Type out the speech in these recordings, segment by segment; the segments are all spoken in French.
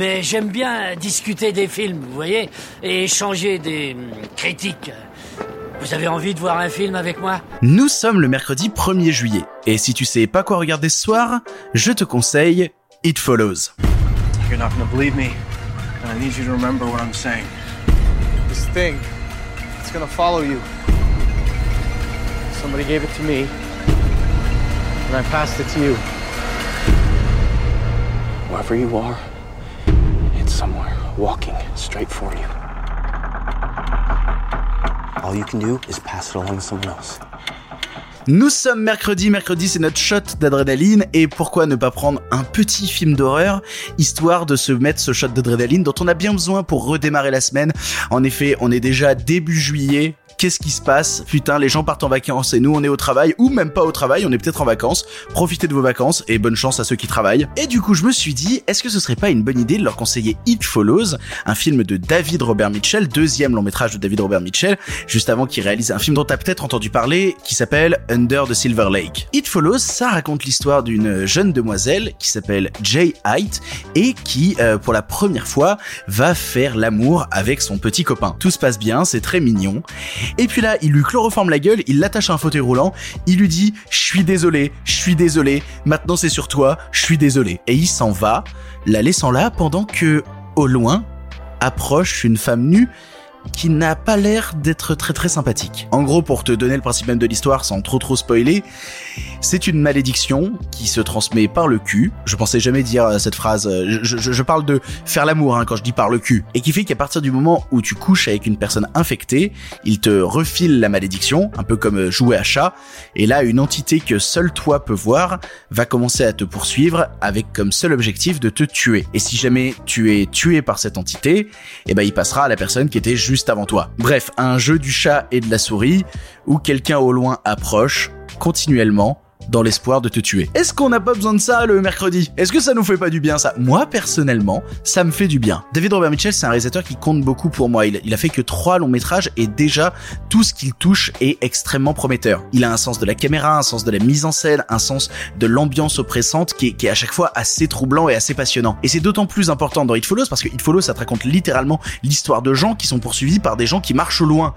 mais j'aime bien discuter des films, vous voyez, et échanger des hum, critiques. Vous avez envie de voir un film avec moi? Nous sommes le mercredi 1er juillet, et si tu sais pas quoi regarder ce soir, je te conseille It Follows. You're not gonna believe me, and I need you to remember what I'm saying. This thing, it's gonna follow you. Somebody gave it to me, and I passed it to you. Wherever you are, somewhere walking straight for you. All you can do is pass it along to someone else. Nous sommes mercredi, mercredi c'est notre shot d'adrénaline et pourquoi ne pas prendre un petit film d'horreur histoire de se mettre ce shot d'adrénaline dont on a bien besoin pour redémarrer la semaine. En effet, on est déjà début juillet, qu'est-ce qui se passe Putain, les gens partent en vacances et nous on est au travail ou même pas au travail, on est peut-être en vacances. Profitez de vos vacances et bonne chance à ceux qui travaillent. Et du coup, je me suis dit, est-ce que ce serait pas une bonne idée de leur conseiller It Follows, un film de David Robert Mitchell, deuxième long métrage de David Robert Mitchell, juste avant qu'il réalise un film dont t'as peut-être entendu parler, qui s'appelle Under the Silver Lake. It Follows, ça raconte l'histoire d'une jeune demoiselle qui s'appelle Jay Height et qui, euh, pour la première fois, va faire l'amour avec son petit copain. Tout se passe bien, c'est très mignon. Et puis là, il lui chloroforme la gueule, il l'attache à un fauteuil roulant, il lui dit « Je suis désolé, je suis désolé, maintenant c'est sur toi, je suis désolé ». Et il s'en va, la laissant là pendant que, au loin, approche une femme nue qui n'a pas l'air d'être très très sympathique. En gros, pour te donner le principe même de l'histoire sans trop trop spoiler, c'est une malédiction qui se transmet par le cul. Je pensais jamais dire euh, cette phrase. euh, Je, parle de faire l'amour hein, quand je dis par le cul. Et qui fait qu'à partir du moment où tu couches avec une personne infectée, il te refile la malédiction, un peu comme euh, jouer à chat. Et là, une entité que seul toi peux voir va commencer à te poursuivre avec comme seul objectif de te tuer. Et si jamais tu es tué par cette entité, eh ben il passera à la personne qui était avant toi. Bref, un jeu du chat et de la souris où quelqu'un au loin approche continuellement dans l'espoir de te tuer. Est-ce qu'on n'a pas besoin de ça le mercredi? Est-ce que ça nous fait pas du bien ça? Moi personnellement, ça me fait du bien. David Robert Mitchell, c'est un réalisateur qui compte beaucoup pour moi. Il, il a fait que trois longs métrages et déjà tout ce qu'il touche est extrêmement prometteur. Il a un sens de la caméra, un sens de la mise en scène, un sens de l'ambiance oppressante qui est, qui est à chaque fois assez troublant et assez passionnant. Et c'est d'autant plus important dans It Follows parce que It Follows ça te raconte littéralement l'histoire de gens qui sont poursuivis par des gens qui marchent au loin.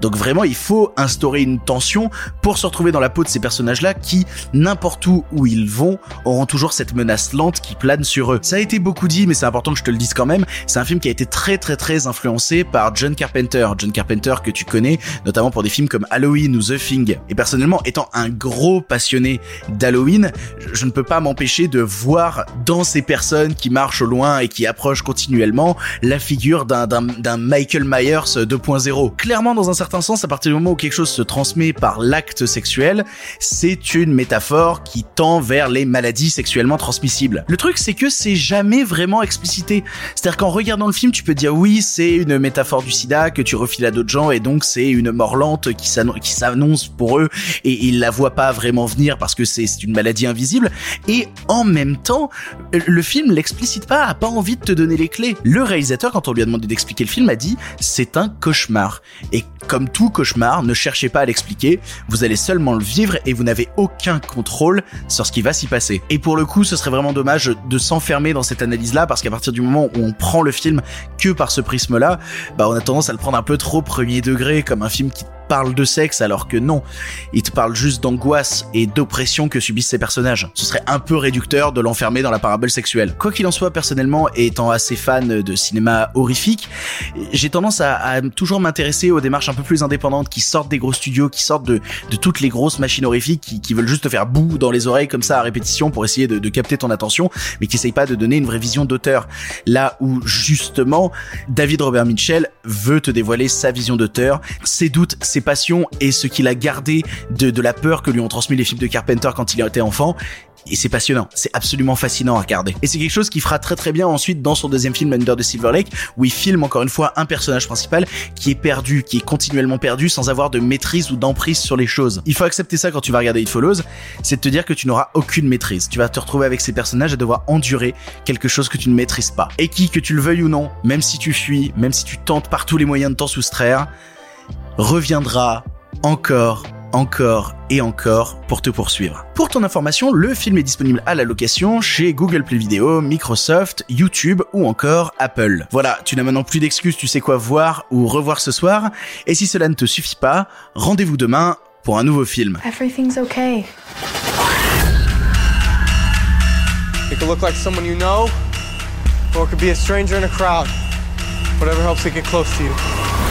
Donc vraiment, il faut instaurer une tension pour se retrouver dans la peau de ces personnages-là qui, n'importe où où ils vont, auront toujours cette menace lente qui plane sur eux. Ça a été beaucoup dit, mais c'est important que je te le dise quand même. C'est un film qui a été très très très influencé par John Carpenter. John Carpenter que tu connais, notamment pour des films comme Halloween ou The Thing. Et personnellement, étant un gros passionné d'Halloween, je- ne peux pas m'empêcher de voir dans ces personnes qui marchent au loin et qui approchent continuellement la figure d'un Michael Myers 2.0. Clairement, dans un certain sens, à partir du moment où quelque chose se transmet par l'acte sexuel, c'est une métaphore qui tend vers les maladies sexuellement transmissibles. Le truc, c'est que c'est jamais vraiment explicité. C'est-à-dire qu'en regardant le film, tu peux dire oui, c'est une métaphore du sida que tu refiles à d'autres gens et donc c'est une mort lente qui s'annon- qui s'annonce pour eux et ils la voient pas vraiment venir parce que c'est une maladie invisible. Et en même temps, le film l'explicite pas, a pas envie de te donner les clés. Le réalisateur, quand on lui a demandé d'expliquer le film, a dit c'est un cauchemar. Et comme tout cauchemar, ne cherchez pas à l'expliquer, vous allez seulement le vivre et vous n'avez aucun contrôle sur ce qui va s'y passer. Et pour le coup, ce serait vraiment dommage de s'enfermer dans cette analyse-là parce qu'à partir du moment où on prend le film que par ce prisme-là, bah on a tendance à le prendre un peu trop premier degré comme un film qui parle de sexe alors que non, il te parle juste d'angoisse et d'oppression que subissent ces personnages. Ce serait un peu réducteur de l'enfermer dans la parabole sexuelle. Quoi qu'il en soit, personnellement, étant assez fan de cinéma horrifique, j'ai tendance à, toujours m'intéresser aux démarches un peu plus indépendantes qui sortent des gros studios, qui sortent de, toutes les grosses machines horrifiques qui, veulent juste te faire boue dans les oreilles comme ça à répétition pour essayer de, capter ton attention, mais qui essayent pas de donner une vraie vision d'auteur. Là où justement David Robert Mitchell veut te dévoiler sa vision d'auteur, ses doutes, ses passions et ce qu'il a gardé de, de la peur que lui ont transmis les films de Carpenter quand il était enfant. Et c'est passionnant, c'est absolument fascinant à regarder. Et c'est quelque chose qui fera très très bien ensuite dans son deuxième film Under the Silver Lake, où il filme encore une fois un personnage principal qui est perdu, qui est continuellement perdu sans avoir de maîtrise ou d'emprise sur les choses. Il faut accepter ça quand tu vas regarder It Follows, c'est de te dire que tu n'auras aucune maîtrise. Tu vas te retrouver avec ces personnages à devoir endurer quelque chose que tu ne maîtrises pas. Et qui, que tu le veuilles ou non, même si tu fuis, même si tu tentes par tous les moyens de t'en soustraire, reviendra encore, encore et encore pour te poursuivre. Pour ton information, le film est disponible à la location chez Google Play Video, Microsoft, YouTube ou encore Apple. Voilà, tu n'as maintenant plus d'excuses, tu sais quoi voir ou revoir ce soir. Et si cela ne te suffit pas, rendez-vous demain pour un nouveau film. Everything's okay. It could look like someone you know, or it could be a stranger in a crowd. Whatever helps it get close to you.